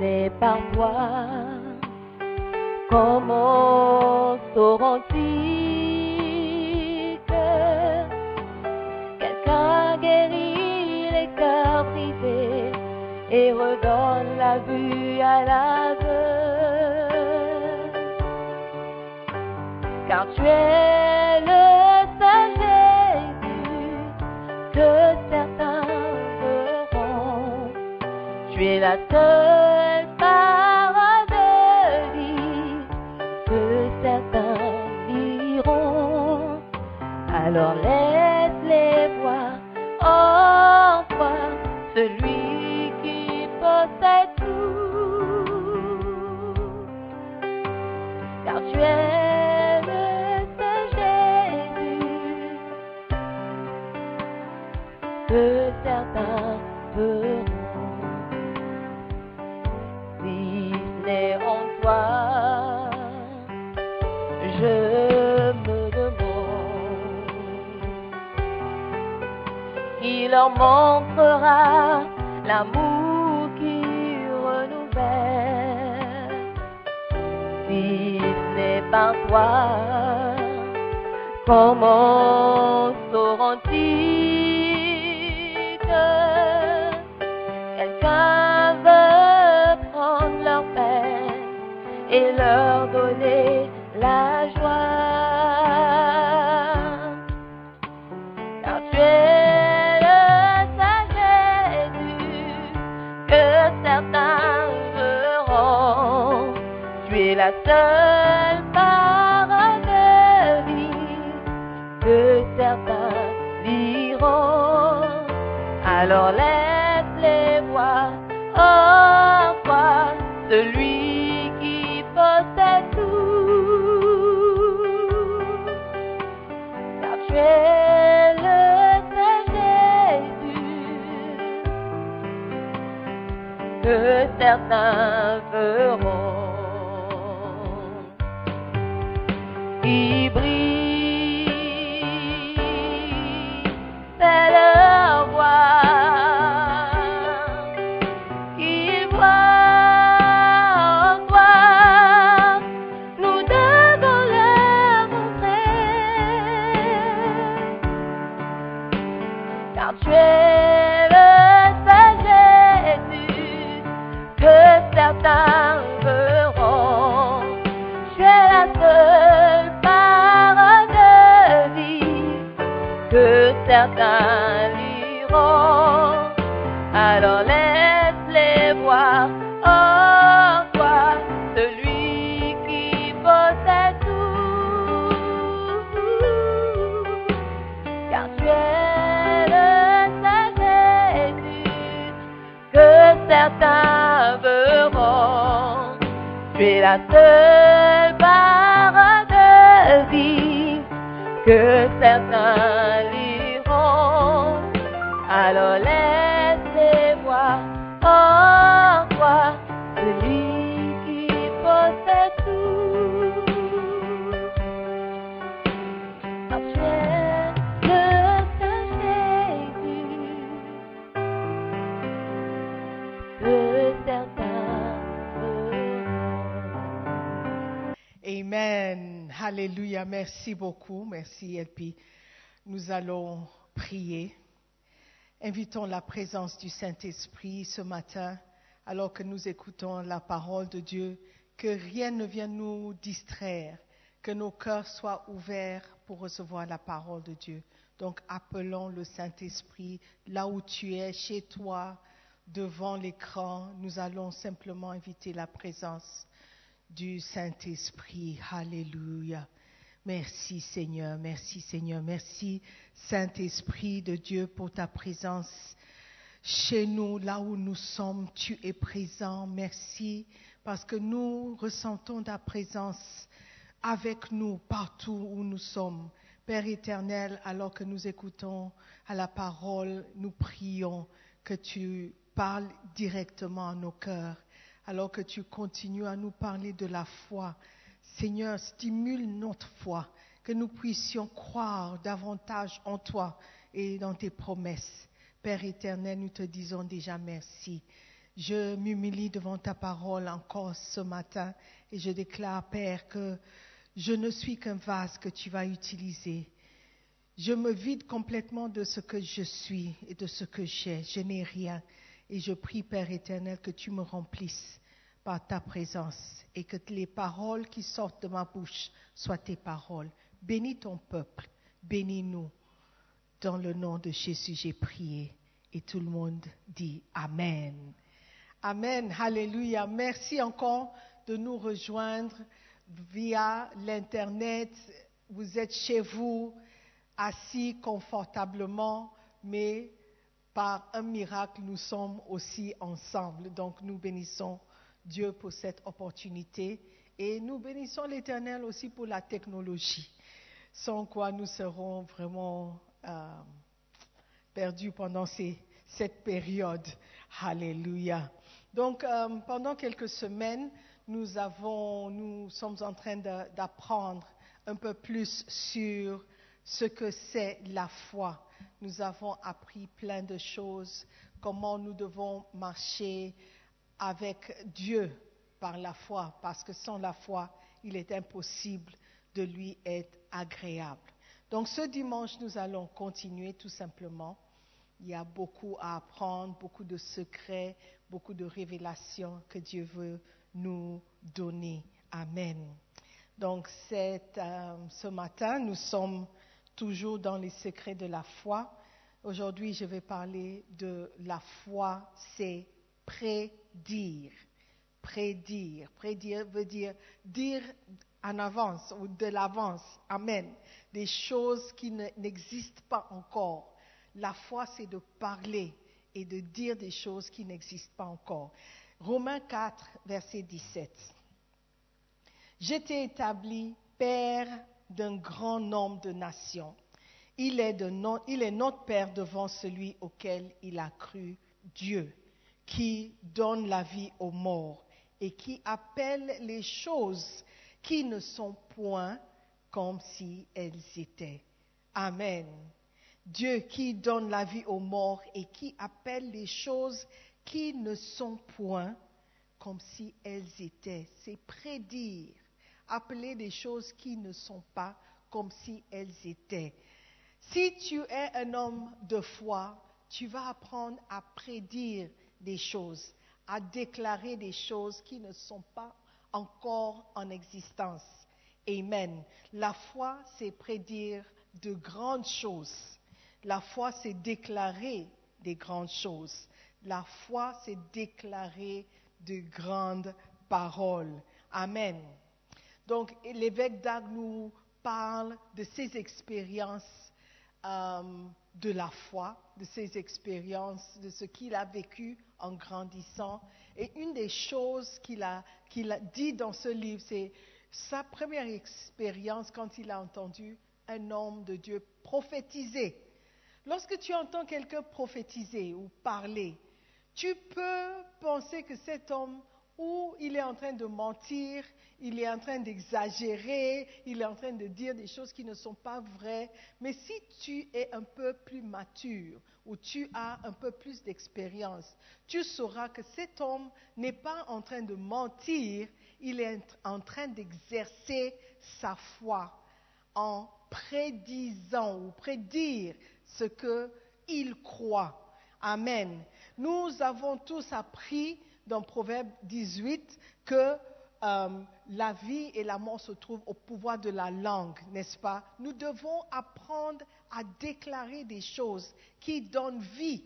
Ce n'est par toi. Comment sauront-ils que Quelqu'un guérit les cœurs brisés et redonne la vue à l'aveugle? Car tu es le seul Jésus que certains verront. Tu es la seule montrera l'amour qui renouvelle. Si ce n'est pas toi, comment sauront-ils que quelqu'un veut prendre leur peine et leur donner Alors laisse-les voir toi celui qui possède tout car tu es le seul Jésus que certains verront. Alléluia. Merci beaucoup. Merci, Elpi. Nous allons prier. Invitons la présence du Saint-Esprit ce matin, alors que nous écoutons la parole de Dieu, que rien ne vienne nous distraire, que nos cœurs soient ouverts pour recevoir la parole de Dieu. Donc appelons le Saint-Esprit là où tu es, chez toi, devant l'écran. Nous allons simplement inviter la présence du Saint-Esprit. Alléluia. Merci Seigneur, merci Seigneur, merci Saint-Esprit de Dieu pour ta présence chez nous, là où nous sommes, tu es présent. Merci parce que nous ressentons ta présence avec nous partout où nous sommes. Père éternel, alors que nous écoutons à la parole, nous prions que tu parles directement à nos cœurs, alors que tu continues à nous parler de la foi. Seigneur, stimule notre foi, que nous puissions croire davantage en toi et dans tes promesses. Père éternel, nous te disons déjà merci. Je m'humilie devant ta parole encore ce matin et je déclare, Père, que je ne suis qu'un vase que tu vas utiliser. Je me vide complètement de ce que je suis et de ce que j'ai. Je n'ai rien. Et je prie, Père éternel, que tu me remplisses par ta présence et que les paroles qui sortent de ma bouche soient tes paroles. Bénis ton peuple, bénis-nous. Dans le nom de Jésus, j'ai prié. Et tout le monde dit Amen. Amen. Alléluia. Merci encore de nous rejoindre via l'Internet. Vous êtes chez vous, assis confortablement, mais par un miracle, nous sommes aussi ensemble. Donc nous bénissons Dieu pour cette opportunité et nous bénissons l'Éternel aussi pour la technologie, sans quoi nous serons vraiment euh, perdus pendant cette période. Alléluia. Donc euh, pendant quelques semaines, nous sommes en train d'apprendre un peu plus sur ce que c'est la foi. Nous avons appris plein de choses, comment nous devons marcher avec Dieu par la foi, parce que sans la foi, il est impossible de lui être agréable. Donc ce dimanche, nous allons continuer tout simplement. Il y a beaucoup à apprendre, beaucoup de secrets, beaucoup de révélations que Dieu veut nous donner. Amen. Donc euh, ce matin, nous sommes toujours dans les secrets de la foi. Aujourd'hui, je vais parler de la foi, c'est prédire. Prédire. Prédire veut dire dire en avance ou de l'avance. Amen. Des choses qui n'existent pas encore. La foi, c'est de parler et de dire des choses qui n'existent pas encore. Romains 4, verset 17. J'étais établi père d'un grand nombre de nations. Il est, il est notre Père devant celui auquel il a cru, Dieu, qui donne la vie aux morts et qui appelle les choses qui ne sont point comme si elles étaient. Amen. Dieu qui donne la vie aux morts et qui appelle les choses qui ne sont point comme si elles étaient. C'est prédire appeler des choses qui ne sont pas comme si elles étaient. Si tu es un homme de foi, tu vas apprendre à prédire des choses, à déclarer des choses qui ne sont pas encore en existence. Amen. La foi, c'est prédire de grandes choses. La foi, c'est déclarer des grandes choses. La foi, c'est déclarer de grandes paroles. Amen. Donc, l'évêque Dag nous parle de ses expériences euh, de la foi, de ses expériences, de ce qu'il a vécu en grandissant. Et une des choses qu'il a, qu'il a dit dans ce livre, c'est sa première expérience quand il a entendu un homme de Dieu prophétiser. Lorsque tu entends quelqu'un prophétiser ou parler, tu peux penser que cet homme où il est en train de mentir, il est en train d'exagérer, il est en train de dire des choses qui ne sont pas vraies. Mais si tu es un peu plus mature ou tu as un peu plus d'expérience, tu sauras que cet homme n'est pas en train de mentir il est en train d'exercer sa foi en prédisant ou prédire ce qu'il croit. Amen. Nous avons tous appris dans Proverbe 18 que euh, la vie et la mort se trouvent au pouvoir de la langue, n'est-ce pas? Nous devons apprendre à déclarer des choses qui donnent vie.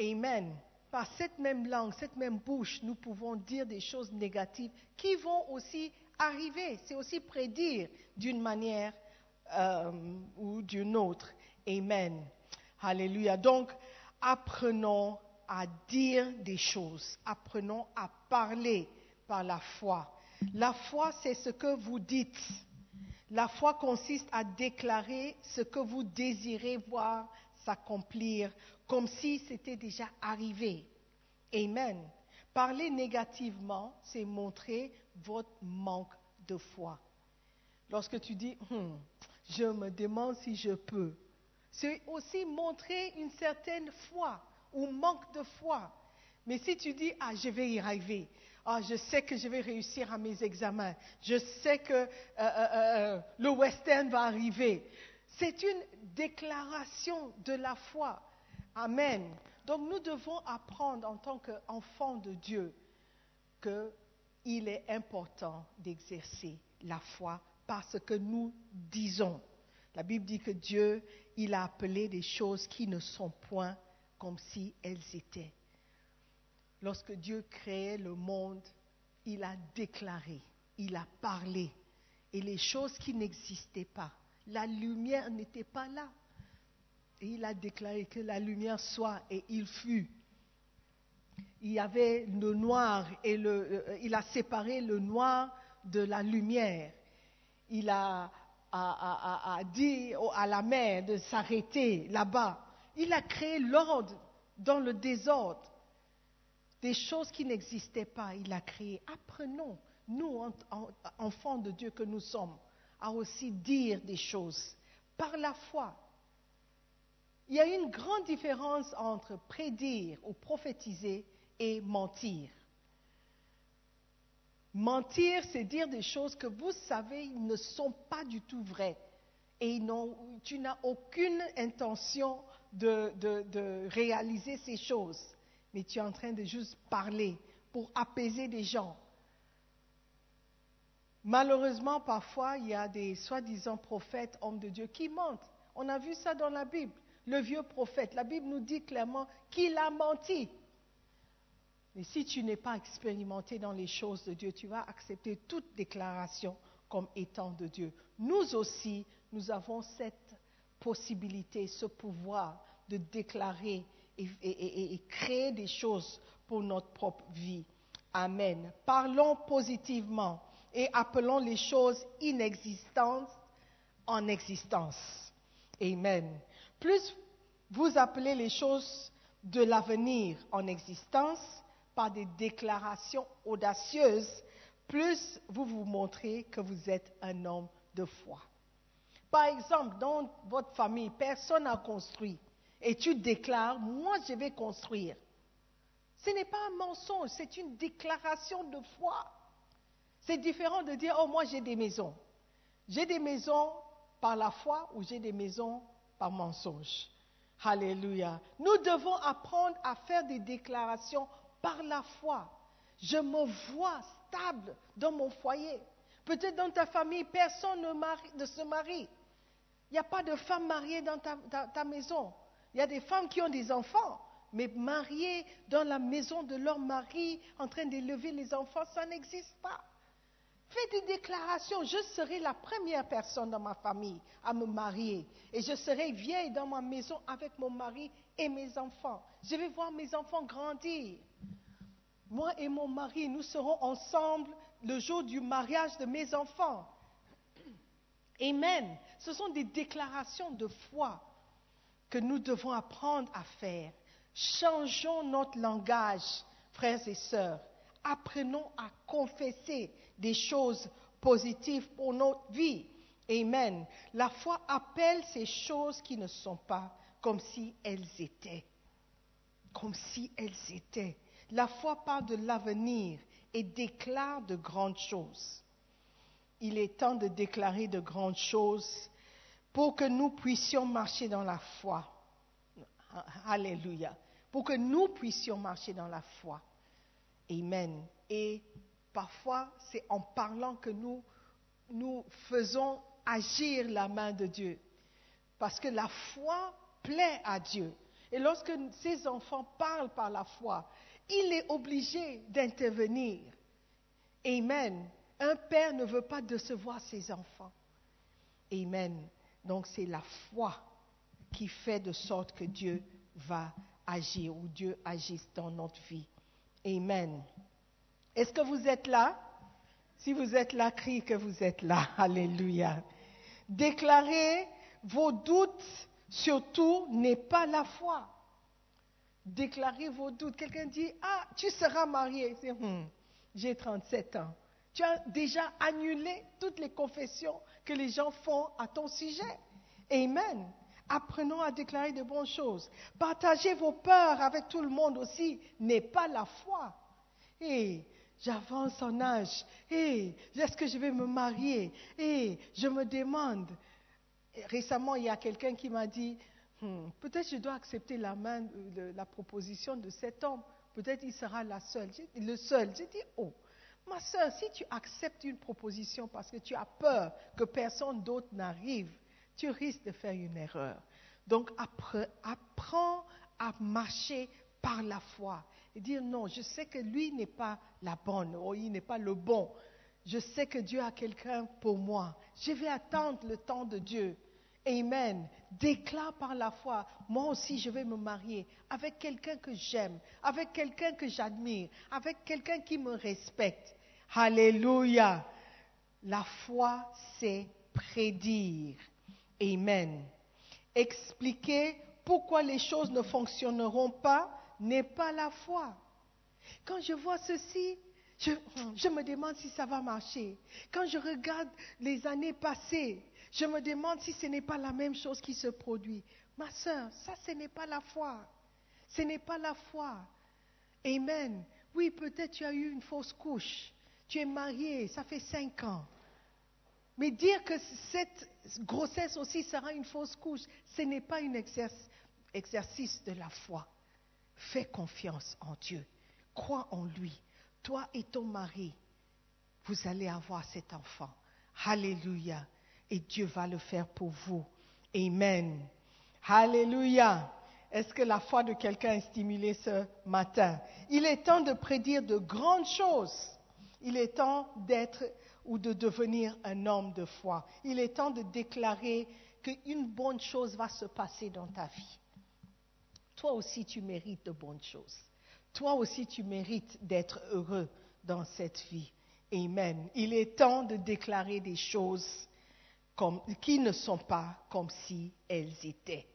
Amen. Par cette même langue, cette même bouche, nous pouvons dire des choses négatives qui vont aussi arriver. C'est aussi prédire d'une manière euh, ou d'une autre. Amen. Alléluia. Donc, apprenons à dire des choses. Apprenons à parler par la foi. La foi, c'est ce que vous dites. La foi consiste à déclarer ce que vous désirez voir s'accomplir comme si c'était déjà arrivé. Amen. Parler négativement, c'est montrer votre manque de foi. Lorsque tu dis, hmm, je me demande si je peux, c'est aussi montrer une certaine foi ou manque de foi. Mais si tu dis, ah, je vais y arriver, ah, je sais que je vais réussir à mes examens, je sais que euh, euh, euh, le western va arriver, c'est une déclaration de la foi. Amen. Donc nous devons apprendre en tant qu'enfants de Dieu qu'il est important d'exercer la foi parce que nous disons. La Bible dit que Dieu, il a appelé des choses qui ne sont point comme si elles étaient. Lorsque Dieu créait le monde, il a déclaré, il a parlé. Et les choses qui n'existaient pas, la lumière n'était pas là. Il a déclaré que la lumière soit et il fut. Il y avait le noir et le, euh, il a séparé le noir de la lumière. Il a, a dit à la mer de s'arrêter là-bas. Il a créé l'ordre dans le désordre. Des choses qui n'existaient pas, il a créé. Apprenons, nous, enfants de Dieu que nous sommes, à aussi dire des choses par la foi. Il y a une grande différence entre prédire ou prophétiser et mentir. Mentir, c'est dire des choses que vous savez ne sont pas du tout vraies. Et tu n'as aucune intention de, réaliser ces choses, mais tu es en train de juste parler pour apaiser des gens. Malheureusement, parfois, il y a des soi-disant prophètes, hommes de Dieu, qui mentent. On a vu ça dans la Bible. Le vieux prophète, la Bible nous dit clairement qu'il a menti. Mais si tu n'es pas expérimenté dans les choses de Dieu, tu vas accepter toute déclaration comme étant de Dieu. Nous aussi, nous avons cette possibilité, ce pouvoir de déclarer et, créer des choses pour notre propre vie. Amen. Parlons positivement et appelons les choses inexistantes en existence. Amen. Plus vous appelez les choses de l'avenir en existence par des déclarations audacieuses, plus vous vous montrez que vous êtes un homme de foi. Par exemple, dans votre famille, personne n'a construit et tu déclares, moi je vais construire. Ce n'est pas un mensonge, c'est une déclaration de foi. C'est différent de dire, oh moi j'ai des maisons. J'ai des maisons par la foi ou j'ai des maisons par mensonge. Alléluia. Nous devons apprendre à faire des déclarations par la foi. Je me vois stable dans mon foyer. Peut-être dans ta famille, personne ne, se marie. Il n'y a pas de femme mariée dans ta, maison. Il y a des femmes qui ont des enfants, mais mariées dans la maison de leur mari, en train d'élever les enfants, ça n'existe pas. Fais des déclarations. Je serai la première personne dans ma famille à me marier. Et je serai vieille dans ma maison avec mon mari et mes enfants. Je vais voir mes enfants grandir. Moi et mon mari, nous serons ensemble le jour du mariage de mes enfants. Amen. Ce sont des déclarations de foi que nous devons apprendre à faire. Changeons notre langage, frères et sœurs. Apprenons à confesser des choses positives pour notre vie. Amen. La foi appelle ces choses qui ne sont pas comme si elles étaient. Comme si elles étaient. La foi parle de l'avenir et déclare de grandes choses. Il est temps de déclarer de grandes choses pour que nous puissions marcher dans la foi. Alléluia. Pour que nous puissions marcher dans la foi. Amen. Et parfois, c'est en parlant que nous, faisons agir la main de Dieu. Parce que la foi plaît à Dieu. Et lorsque ces enfants parlent par la foi, il est obligé d'intervenir. Amen. Un père ne veut pas décevoir ses enfants. Amen. Donc c'est la foi qui fait de sorte que Dieu va agir ou Dieu agisse dans notre vie. Amen. Est-ce que vous êtes là? Si vous êtes là, criez que vous êtes là. Alléluia. Déclarez vos doutes, surtout, n'est pas la foi. Déclarez vos doutes. Quelqu'un dit, ah, tu seras marié. Hmm, j'ai 37 ans. Tu as déjà annulé toutes les confessions que les gens font à ton sujet. Amen. Apprenons à déclarer de bonnes choses. Partagez vos peurs avec tout le monde aussi n'est pas la foi. Et j'avance en âge. Et est-ce que je vais me marier? Et je me demande. Récemment, il y a quelqu'un qui m'a dit, hmm, peut-être je dois accepter la, main, la proposition de cet homme. Peut-être il sera la seule. le seul. J'ai dit, oh, Ma soeur, si tu acceptes une proposition parce que tu as peur que personne d'autre n'arrive, tu risques de faire une erreur. Donc apprends à marcher par la foi et dire non, je sais que lui n'est pas la bonne ou il n'est pas le bon. Je sais que Dieu a quelqu'un pour moi. Je vais attendre le temps de Dieu. Amen. Déclare par la foi, moi aussi je vais me marier avec quelqu'un que j'aime, avec quelqu'un que j'admire, avec quelqu'un qui me respecte. Alléluia. La foi, c'est prédire. Amen. Expliquer pourquoi les choses ne fonctionneront pas n'est pas la foi. Quand je vois ceci, je, je, me demande si ça va marcher. Quand je regarde les années passées, je me demande si ce n'est pas la même chose qui se produit. Ma soeur, ça, ce n'est pas la foi. Ce n'est pas la foi. Amen. Oui, peut-être tu as eu une fausse couche. Tu es marié, ça fait cinq ans. Mais dire que cette grossesse aussi sera une fausse couche, ce n'est pas un exercice de la foi. Fais confiance en Dieu. Crois en lui. Toi et ton mari, vous allez avoir cet enfant. Alléluia. Et Dieu va le faire pour vous. Amen. Alléluia. Est-ce que la foi de quelqu'un est stimulée ce matin? Il est temps de prédire de grandes choses. Il est temps d'être ou de devenir un homme de foi. Il est temps de déclarer qu'une bonne chose va se passer dans ta vie. Toi aussi, tu mérites de bonnes choses. Toi aussi, tu mérites d'être heureux dans cette vie. Amen. Il est temps de déclarer des choses qui ne sont pas comme si elles étaient.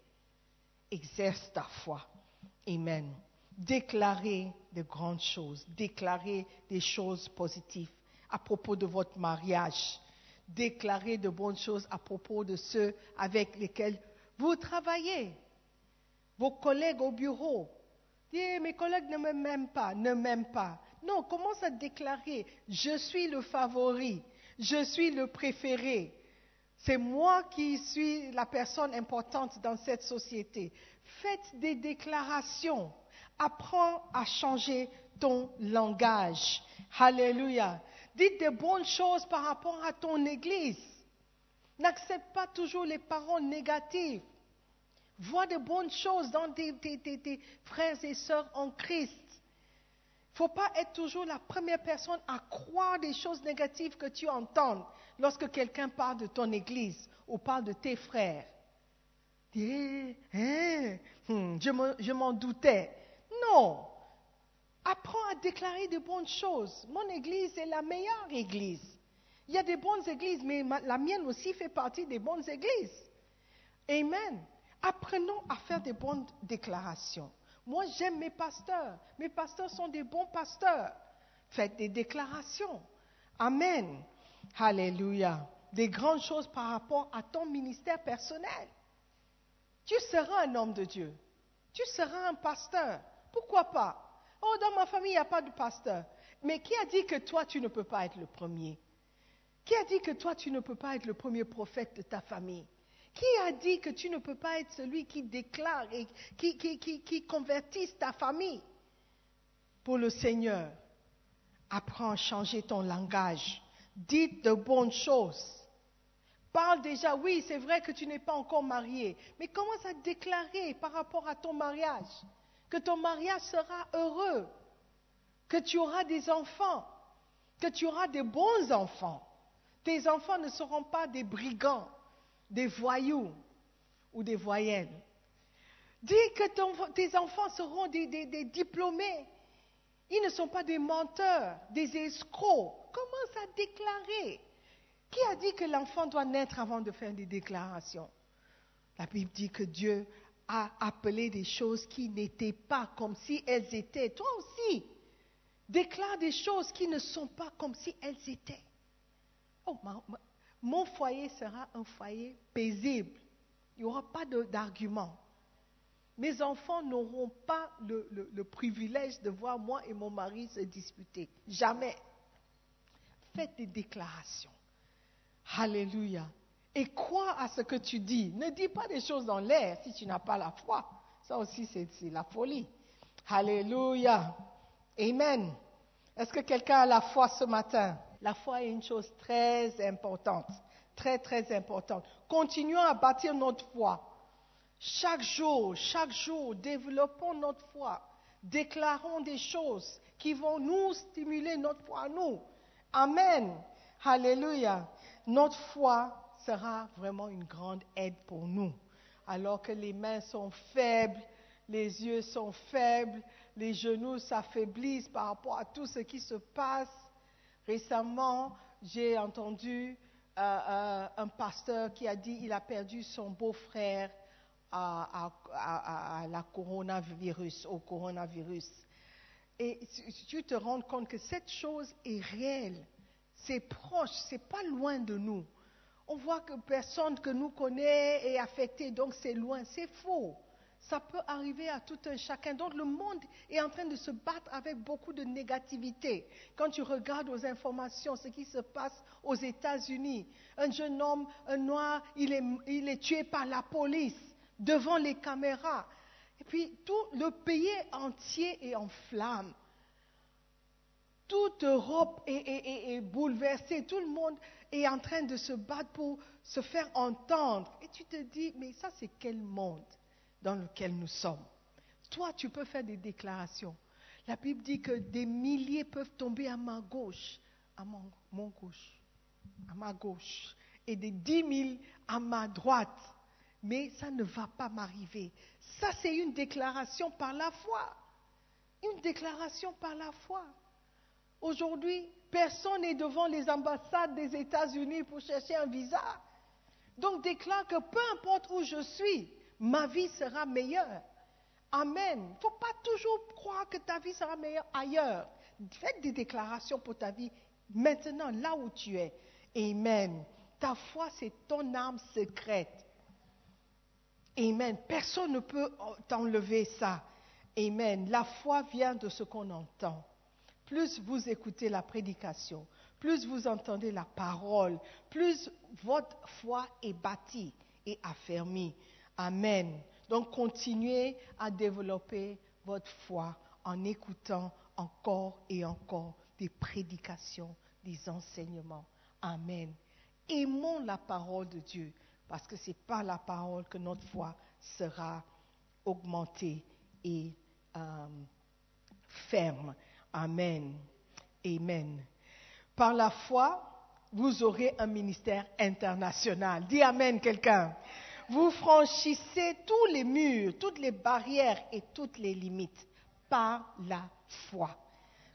Exerce ta foi. Amen déclarer de grandes choses, déclarer des choses positives à propos de votre mariage, déclarer de bonnes choses à propos de ceux avec lesquels vous travaillez, vos collègues au bureau. Dis, mes collègues ne m'aiment pas, ne m'aiment pas. Non, commence à déclarer, je suis le favori, je suis le préféré. C'est moi qui suis la personne importante dans cette société. Faites des déclarations Apprends à changer ton langage. Alléluia. Dites des bonnes choses par rapport à ton Église. N'accepte pas toujours les paroles négatives. Vois de bonnes choses dans tes, frères et sœurs en Christ. Il ne faut pas être toujours la première personne à croire des choses négatives que tu entends lorsque quelqu'un parle de ton Église ou parle de tes frères. Dis, hein, hmm, je m'en doutais. Non. Apprends à déclarer de bonnes choses. Mon église est la meilleure église. Il y a des bonnes églises, mais la mienne aussi fait partie des bonnes églises. Amen. Apprenons à faire des bonnes déclarations. Moi, j'aime mes pasteurs. Mes pasteurs sont des bons pasteurs. Faites des déclarations. Amen. Alléluia. Des grandes choses par rapport à ton ministère personnel. Tu seras un homme de Dieu. Tu seras un pasteur. Pourquoi pas? Oh, dans ma famille, il n'y a pas de pasteur. Mais qui a dit que toi, tu ne peux pas être le premier? Qui a dit que toi, tu ne peux pas être le premier prophète de ta famille? Qui a dit que tu ne peux pas être celui qui déclare et qui, convertisse ta famille? Pour le Seigneur Apprends à changer ton langage. Dites de bonnes choses. Parle déjà, oui, c'est vrai que tu n'es pas encore marié, mais commence à déclarer par rapport à ton mariage que ton mariage sera heureux, que tu auras des enfants, que tu auras des bons enfants. Tes enfants ne seront pas des brigands, des voyous ou des voyelles. Dis que tes enfants seront des- des diplômés. Ils ne sont pas des menteurs, des escrocs. Commence à déclarer. Qui a dit que l'enfant doit naître avant de faire des déclarations? La Bible dit que Dieu a appelé des choses qui n'étaient pas comme si elles étaient. Toi aussi, déclare des choses qui ne sont pas comme si elles étaient. Oh, mon foyer sera un foyer paisible. Il n'y aura pas d'argument. Mes enfants n'auront pas le, le- le privilège de voir moi et mon mari se disputer. Jamais. Faites des déclarations. Alléluia. Et crois à ce que tu dis. Ne dis pas des choses dans l'air si tu n'as pas la foi. Ça aussi, c'est la folie. Alléluia. Amen. Est-ce que quelqu'un a la foi ce matin? La foi est une chose très importante. Très, très importante. Continuons à bâtir notre foi. Chaque jour, chaque jour, développons notre foi. Déclarons des choses qui vont nous stimuler notre foi à nous. Amen. Alléluia. Notre foi sera vraiment une grande aide pour nous. Alors que les mains sont faibles, les yeux sont faibles, les genoux s'affaiblissent par rapport à tout ce qui se passe. Récemment, j'ai entendu euh, euh, un pasteur qui a dit qu'il a perdu son beau-frère à, à- la coronavirus, au coronavirus. Et tu te rends compte que cette chose est réelle, c'est proche, c'est pas loin de nous. On voit que personne que nous connaît est affecté, donc c'est loin, c'est faux. Ça peut arriver à tout un chacun. Donc le monde est en train de se battre avec beaucoup de négativité. Quand tu regardes aux informations ce qui se passe aux États-Unis, un jeune homme, un noir, il est, tué par la police devant les caméras. Et puis tout le pays entier est en flammes. Toute Europe est- est bouleversée, tout le monde est en train de se battre pour se faire entendre. Et tu te dis, mais ça c'est quel monde dans lequel nous sommes? Toi, tu peux faire des déclarations. La Bible dit que des milliers peuvent tomber à ma gauche, à mon, mon gauche, à ma gauche, et des dix mille à ma droite. Mais ça ne va pas m'arriver. Ça, c'est une déclaration par la foi. Une déclaration par la foi. Aujourd'hui, personne n'est devant les ambassades des États-Unis pour chercher un visa. Donc déclare que peu importe où je suis, ma vie sera meilleure. Amen. Il ne faut pas toujours croire que ta vie sera meilleure ailleurs. Faites des déclarations pour ta vie maintenant, là où tu es. Amen. Ta foi, c'est ton âme secrète. Amen. Personne ne peut t'enlever ça. Amen. La foi vient de ce qu'on entend. Plus vous écoutez la prédication, plus vous entendez la parole, plus votre foi est bâtie et affermie. Amen. Donc continuez à développer votre foi en écoutant encore et encore des prédications, des enseignements. Amen. Aimons la parole de Dieu parce que c'est par la parole que notre foi sera augmentée et euh, ferme. Amen. Amen. Par la foi, vous aurez un ministère international. Dis Amen quelqu'un. Vous franchissez tous les murs, toutes les barrières et toutes les limites par la foi.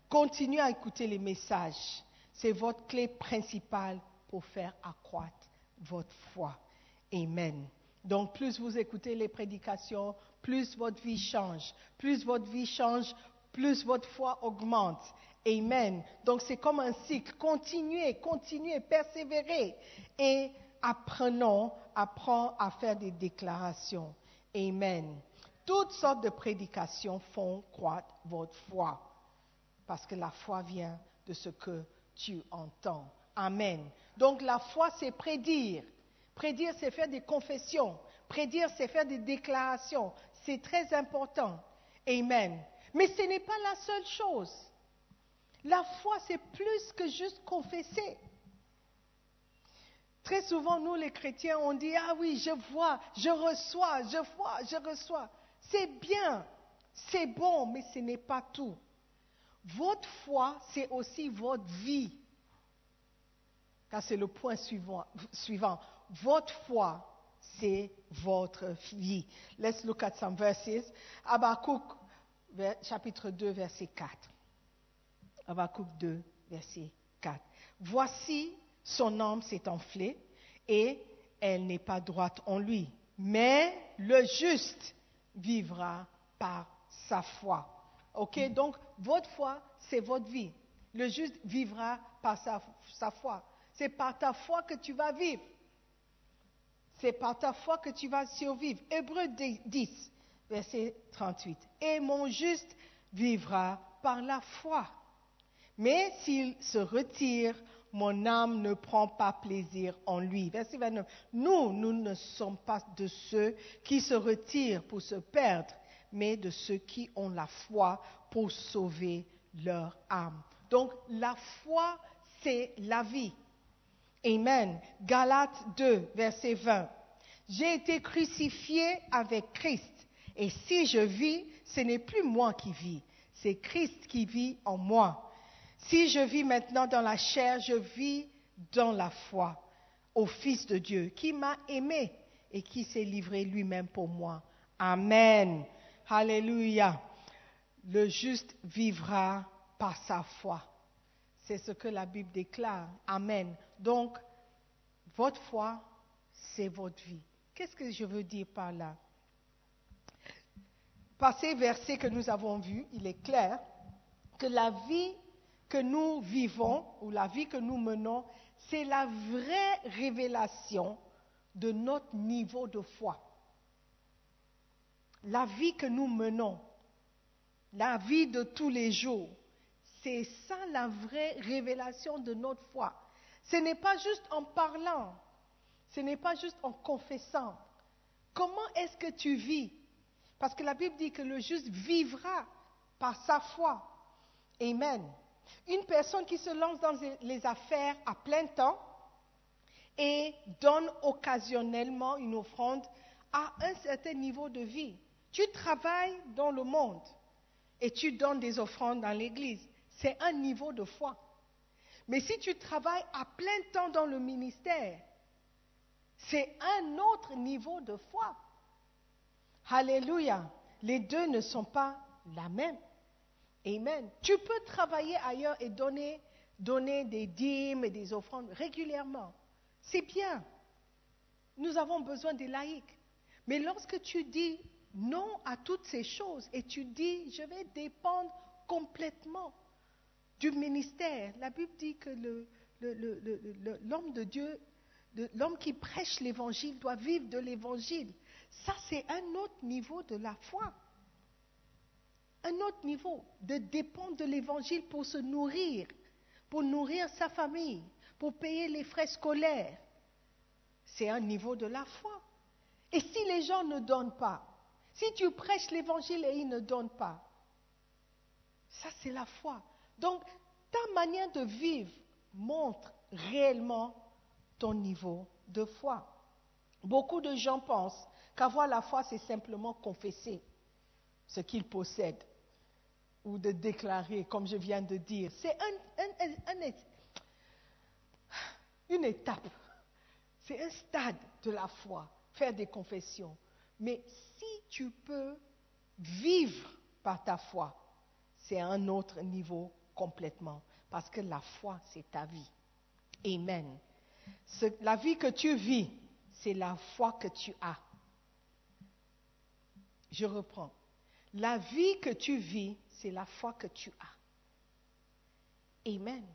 Continuez à écouter les messages. C'est votre clé principale pour faire accroître votre foi. Amen. Donc plus vous écoutez les prédications, plus votre vie change. Plus votre vie change, plus votre foi augmente. Amen. Donc c'est comme un cycle. Continuez, continuez, persévérez et apprenons, apprenons à faire des déclarations. Amen. Toutes sortes de prédications font croître votre foi. parce que la foi vient de ce que tu entends. Amen. Donc la foi, c'est prédire. Prédire, c'est faire des confessions. Prédire, c'est faire des déclarations. C'est très important. Amen. Mais ce n'est pas la seule chose. La foi, c'est plus que juste confesser. Très souvent, nous les chrétiens, on dit, ah oui, je vois, je reçois, je vois, je reçois. C'est bien, c'est bon, mais ce n'est pas tout. Votre foi, c'est aussi votre vie. Car c'est le point suivant. Votre foi, c'est votre vie. Let's look at some verses. Habakkuk, chapitre 2, verset 4. Habakkuk 2, verset 4. Voici, son âme s'est enflée et elle n'est pas droite en lui. Mais le juste vivra par sa foi. OK? Donc, votre foi, c'est votre vie. Le juste vivra par sa, sa foi. C'est par ta foi que tu vas vivre. C'est par ta foi que tu vas survivre. Hébreu 10, verset 38. Et mon juste vivra par la foi. Mais s'il se retire, mon âme ne prend pas plaisir en lui. Verset 29. Nous, nous ne sommes pas de ceux qui se retirent pour se perdre, mais de ceux qui ont la foi pour sauver leur âme. Donc la foi, c'est la vie. Amen. Galates 2, verset 20. J'ai été crucifié avec Christ. Et si je vis, ce n'est plus moi qui vis, c'est Christ qui vit en moi. Si je vis maintenant dans la chair, je vis dans la foi au Fils de Dieu qui m'a aimé et qui s'est livré lui-même pour moi. Amen. Alléluia. Le juste vivra par sa foi. C'est ce que la Bible déclare. Amen. Donc, votre foi, c'est votre vie. Qu'est-ce que je veux dire par là? Par ces versets que nous avons vus, il est clair que la vie que nous vivons ou la vie que nous menons, c'est la vraie révélation de notre niveau de foi. La vie que nous menons, la vie de tous les jours, c'est ça la vraie révélation de notre foi. Ce n'est pas juste en parlant, ce n'est pas juste en confessant. Comment est-ce que tu vis Parce que la Bible dit que le juste vivra par sa foi. Amen. Une personne qui se lance dans les affaires à plein temps et donne occasionnellement une offrande à un certain niveau de vie. Tu travailles dans le monde et tu donnes des offrandes dans l'église. C'est un niveau de foi. Mais si tu travailles à plein temps dans le ministère, c'est un autre niveau de foi. Alléluia. Les deux ne sont pas la même. Amen. Tu peux travailler ailleurs et donner, donner des dîmes et des offrandes régulièrement. C'est bien. Nous avons besoin des laïcs. Mais lorsque tu dis non à toutes ces choses et tu dis je vais dépendre complètement du ministère, la Bible dit que l'homme de Dieu, l'homme qui prêche l'évangile doit vivre de l'évangile. Ça, c'est un autre niveau de la foi un autre niveau, de dépendre de l'évangile pour se nourrir, pour nourrir sa famille, pour payer les frais scolaires. C'est un niveau de la foi. Et si les gens ne donnent pas, si tu prêches l'évangile et ils ne donnent pas, ça c'est la foi. Donc ta manière de vivre montre réellement ton niveau de foi. Beaucoup de gens pensent qu'avoir la foi, c'est simplement confesser ce qu'ils possèdent ou de déclarer, comme je viens de dire. C'est une étape, c'est un stade de la foi, faire des confessions. Mais si tu peux vivre par ta foi, c'est un autre niveau complètement, parce que la foi, c'est ta vie. Amen. la vie que tu vis, c'est la foi que tu as. Je reprends. La vie que tu vis, c'est la foi que tu as. Amen.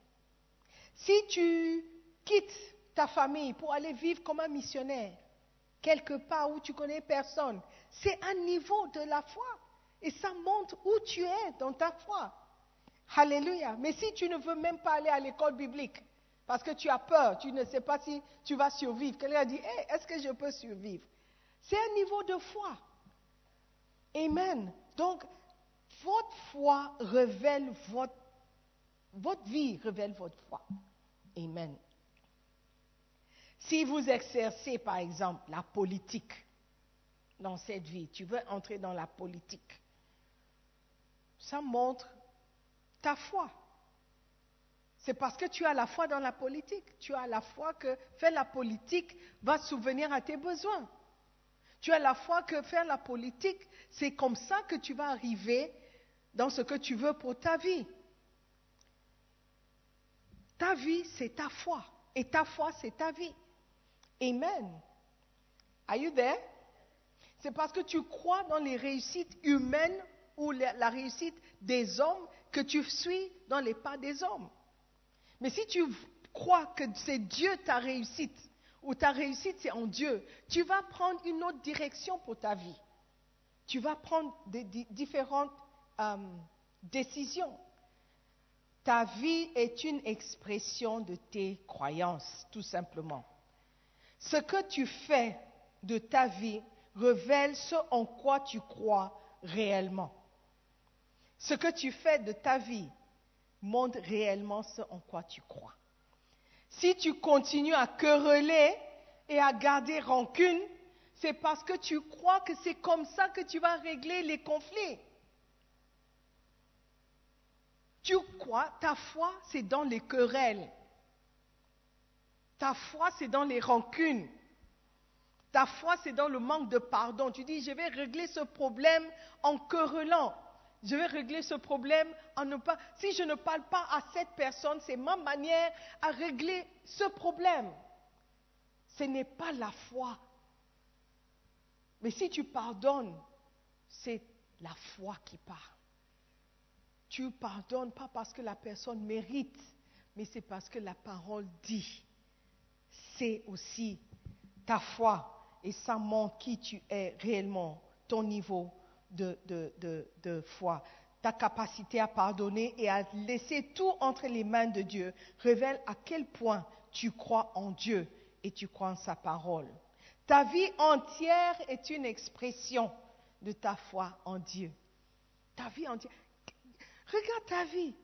Si tu quittes ta famille pour aller vivre comme un missionnaire, quelque part où tu connais personne, c'est un niveau de la foi. Et ça montre où tu es dans ta foi. Alléluia. Mais si tu ne veux même pas aller à l'école biblique, parce que tu as peur, tu ne sais pas si tu vas survivre, quelqu'un a dit, hey, est-ce que je peux survivre? C'est un niveau de foi. Amen. Donc, votre foi révèle votre, votre vie, révèle votre foi. Amen. Si vous exercez, par exemple, la politique dans cette vie, tu veux entrer dans la politique, ça montre ta foi. C'est parce que tu as la foi dans la politique. Tu as la foi que faire la politique va souvenir à tes besoins. Tu as la foi que faire la politique, c'est comme ça que tu vas arriver dans ce que tu veux pour ta vie. Ta vie, c'est ta foi. Et ta foi, c'est ta vie. Amen. Are you there? C'est parce que tu crois dans les réussites humaines ou la réussite des hommes que tu suis dans les pas des hommes. Mais si tu crois que c'est Dieu ta réussite, ou ta réussite c'est en Dieu, tu vas prendre une autre direction pour ta vie. Tu vas prendre différentes euh, décisions. Ta vie est une expression de tes croyances, tout simplement. Ce que tu fais de ta vie révèle ce en quoi tu crois réellement. Ce que tu fais de ta vie montre réellement ce en quoi tu crois. Si tu continues à quereller et à garder rancune, c'est parce que tu crois que c'est comme ça que tu vas régler les conflits. Tu crois, ta foi, c'est dans les querelles. Ta foi, c'est dans les rancunes. Ta foi, c'est dans le manque de pardon. Tu dis, je vais régler ce problème en querellant. Je vais régler ce problème en ne pas. Si je ne parle pas à cette personne, c'est ma manière à régler ce problème. Ce n'est pas la foi. Mais si tu pardonnes, c'est la foi qui parle. Tu pardonnes pas parce que la personne mérite, mais c'est parce que la parole dit. C'est aussi ta foi et ça montre qui tu es réellement, ton niveau de, foi. Ta capacité à pardonner et à laisser tout entre les mains de Dieu révèle à quel point tu crois en Dieu et tu crois en sa parole. Ta vie entière est une expression de ta foi en Dieu. Ta vie entière. Regarde ta vie.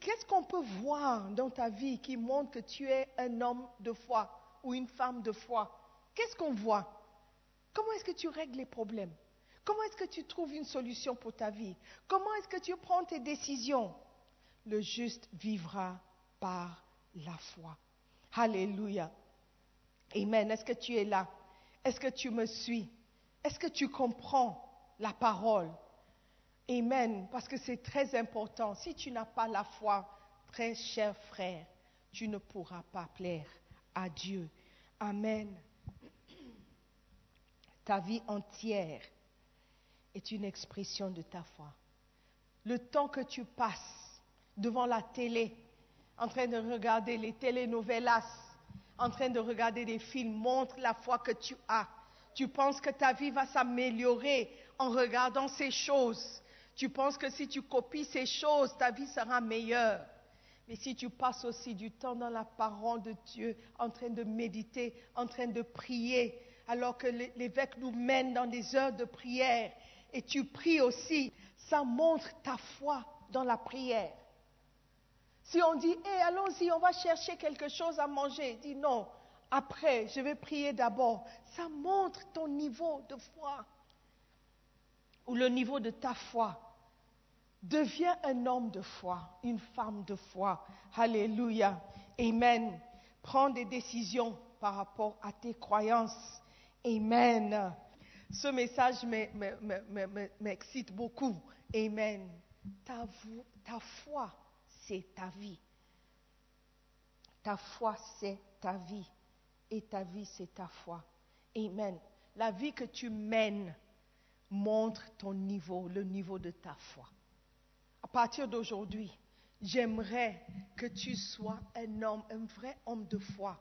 qu'est-ce qu'on peut voir dans ta vie qui montre que tu es un homme de foi ou une femme de foi? Qu'est-ce qu'on voit? Comment est-ce que tu règles les problèmes? Comment est-ce que tu trouves une solution pour ta vie? Comment est-ce que tu prends tes décisions? Le juste vivra par la foi. Alléluia. Amen. Est-ce que tu es là? Est-ce que tu me suis? Est-ce que tu comprends la parole? Amen. Parce que c'est très important. Si tu n'as pas la foi, très cher frère, tu ne pourras pas plaire à Dieu. Amen. Ta vie entière est une expression de ta foi. Le temps que tu passes devant la télé, en train de regarder les telenovelas, en train de regarder des films, montre la foi que tu as. Tu penses que ta vie va s'améliorer en regardant ces choses. Tu penses que si tu copies ces choses, ta vie sera meilleure. Mais si tu passes aussi du temps dans la parole de Dieu, en train de méditer, en train de prier, alors que l'évêque nous mène dans des heures de prière, et tu pries aussi, ça montre ta foi dans la prière. Si on dit, hé, allons-y, on va chercher quelque chose à manger, dis non, après, je vais prier d'abord. Ça montre ton niveau de foi ou le niveau de ta foi. Deviens un homme de foi, une femme de foi. Alléluia. Amen. Prends des décisions par rapport à tes croyances. Amen. Ce message m'excite beaucoup. Amen. Ta, foi, c'est ta vie. Ta foi, c'est ta vie. Et ta vie, c'est ta foi. Amen. La vie que tu mènes montre ton niveau, le niveau de ta foi. À partir d'aujourd'hui, j'aimerais que tu sois un homme, un vrai homme de foi.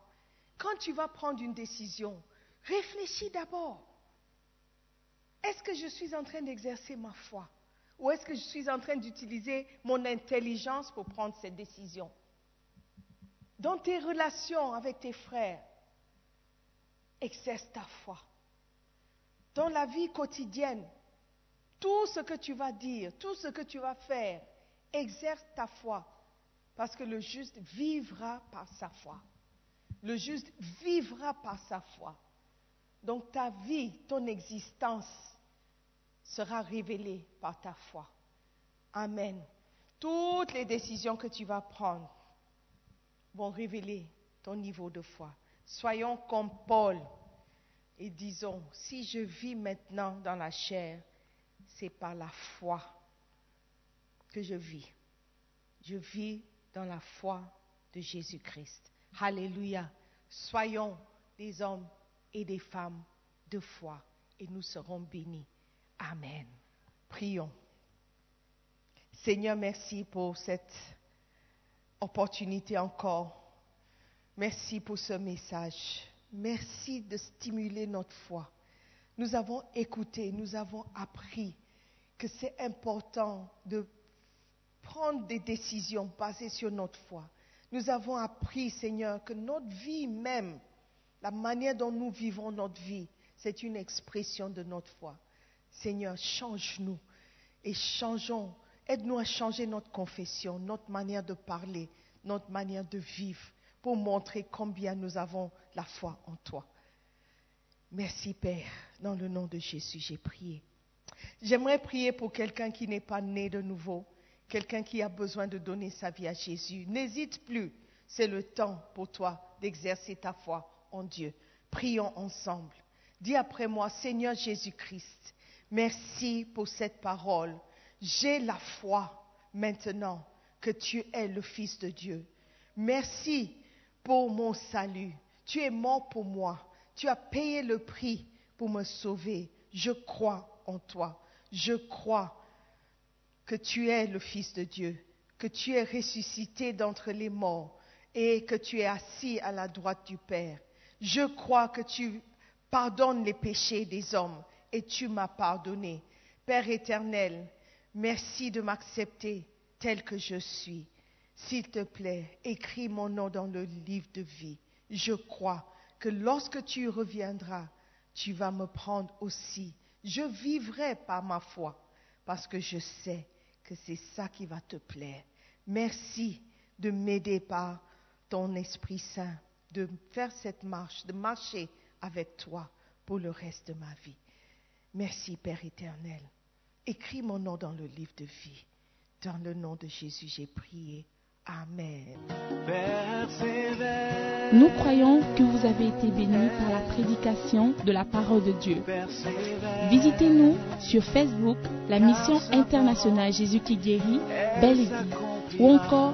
Quand tu vas prendre une décision, réfléchis d'abord. Est-ce que je suis en train d'exercer ma foi? Ou est-ce que je suis en train d'utiliser mon intelligence pour prendre cette décision? Dans tes relations avec tes frères, exerce ta foi. Dans la vie quotidienne, tout ce que tu vas dire, tout ce que tu vas faire, exerce ta foi. Parce que le juste vivra par sa foi. Le juste vivra par sa foi. Donc ta vie, ton existence sera révélée par ta foi. Amen. Toutes les décisions que tu vas prendre vont révéler ton niveau de foi. Soyons comme Paul et disons, si je vis maintenant dans la chair, c'est par la foi que je vis. Je vis dans la foi de Jésus-Christ. Alléluia. Soyons des hommes et des femmes de foi et nous serons bénis. Amen. Prions. Seigneur, merci pour cette opportunité encore. Merci pour ce message. Merci de stimuler notre foi. Nous avons écouté, nous avons appris que c'est important de prendre des décisions basées sur notre foi. Nous avons appris, Seigneur, que notre vie même, la manière dont nous vivons notre vie, c'est une expression de notre foi. Seigneur, change-nous et changeons, aide-nous à changer notre confession, notre manière de parler, notre manière de vivre, pour montrer combien nous avons la foi en toi. Merci Père, dans le nom de Jésus, j'ai prié. J'aimerais prier pour quelqu'un qui n'est pas né de nouveau, quelqu'un qui a besoin de donner sa vie à Jésus. N'hésite plus, c'est le temps pour toi d'exercer ta foi Dieu. Prions ensemble. Dis après moi, Seigneur Jésus-Christ, merci pour cette parole. J'ai la foi maintenant que tu es le Fils de Dieu. Merci pour mon salut. Tu es mort pour moi. Tu as payé le prix pour me sauver. Je crois en toi. Je crois que tu es le Fils de Dieu, que tu es ressuscité d'entre les morts et que tu es assis à la droite du Père. Je crois que tu pardonnes les péchés des hommes et tu m'as pardonné. Père éternel, merci de m'accepter tel que je suis. S'il te plaît, écris mon nom dans le livre de vie. Je crois que lorsque tu reviendras, tu vas me prendre aussi. Je vivrai par ma foi parce que je sais que c'est ça qui va te plaire. Merci de m'aider par ton Esprit Saint, de faire cette marche, de marcher avec toi pour le reste de ma vie. Merci Père éternel. Écris mon nom dans le livre de vie. Dans le nom de Jésus, j'ai prié. Amen. Nous croyons que vous avez été bénis par la prédication de la parole de Dieu. Visitez-nous sur Facebook, la mission internationale Jésus qui guérit, Belle. Ou encore,